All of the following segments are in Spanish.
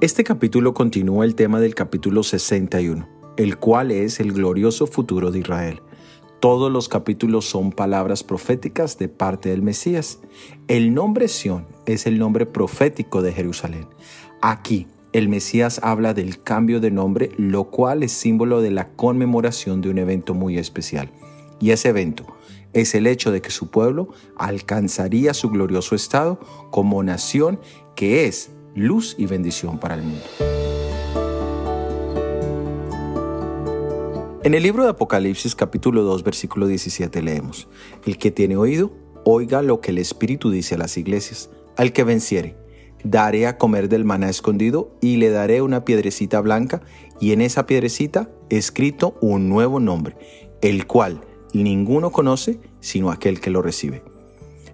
Este capítulo continúa el tema del capítulo 61, el cual es el glorioso futuro de Israel. Todos los capítulos son palabras proféticas de parte del Mesías. El nombre Sión es el nombre profético de Jerusalén. Aquí, el Mesías habla del cambio de nombre, lo cual es símbolo de la conmemoración de un evento muy especial. Y ese evento es el hecho de que su pueblo alcanzaría su glorioso estado como nación que es luz y bendición para el mundo. En el libro de Apocalipsis capítulo 2 versículo 17 leemos, El que tiene oído, oiga lo que el Espíritu dice a las iglesias. Al que venciere, daré a comer del maná escondido y le daré una piedrecita blanca y en esa piedrecita escrito un nuevo nombre, el cual ninguno conoce sino aquel que lo recibe.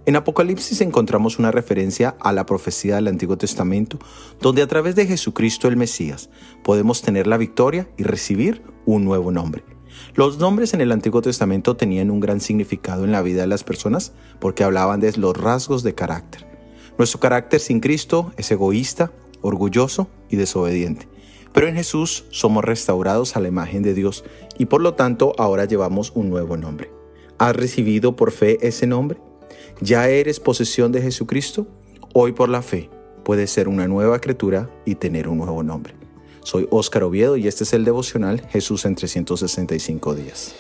En Apocalipsis encontramos una referencia a la profecía del Antiguo Testamento, donde a través de Jesucristo el Mesías podemos tener la victoria y recibir un nuevo nombre. Los nombres en el Antiguo Testamento tenían un gran significado en la vida de las personas porque hablaban de los rasgos de carácter. Nuestro carácter sin Cristo es egoísta, orgulloso y desobediente. Pero en Jesús somos restaurados a la imagen de Dios y por lo tanto ahora llevamos un nuevo nombre. ¿Has recibido por fe ese nombre? ¿Ya eres posesión de Jesucristo? Hoy por la fe puedes ser una nueva criatura y tener un nuevo nombre. Soy Óscar Oviedo y este es el devocional Jesús en 365 días.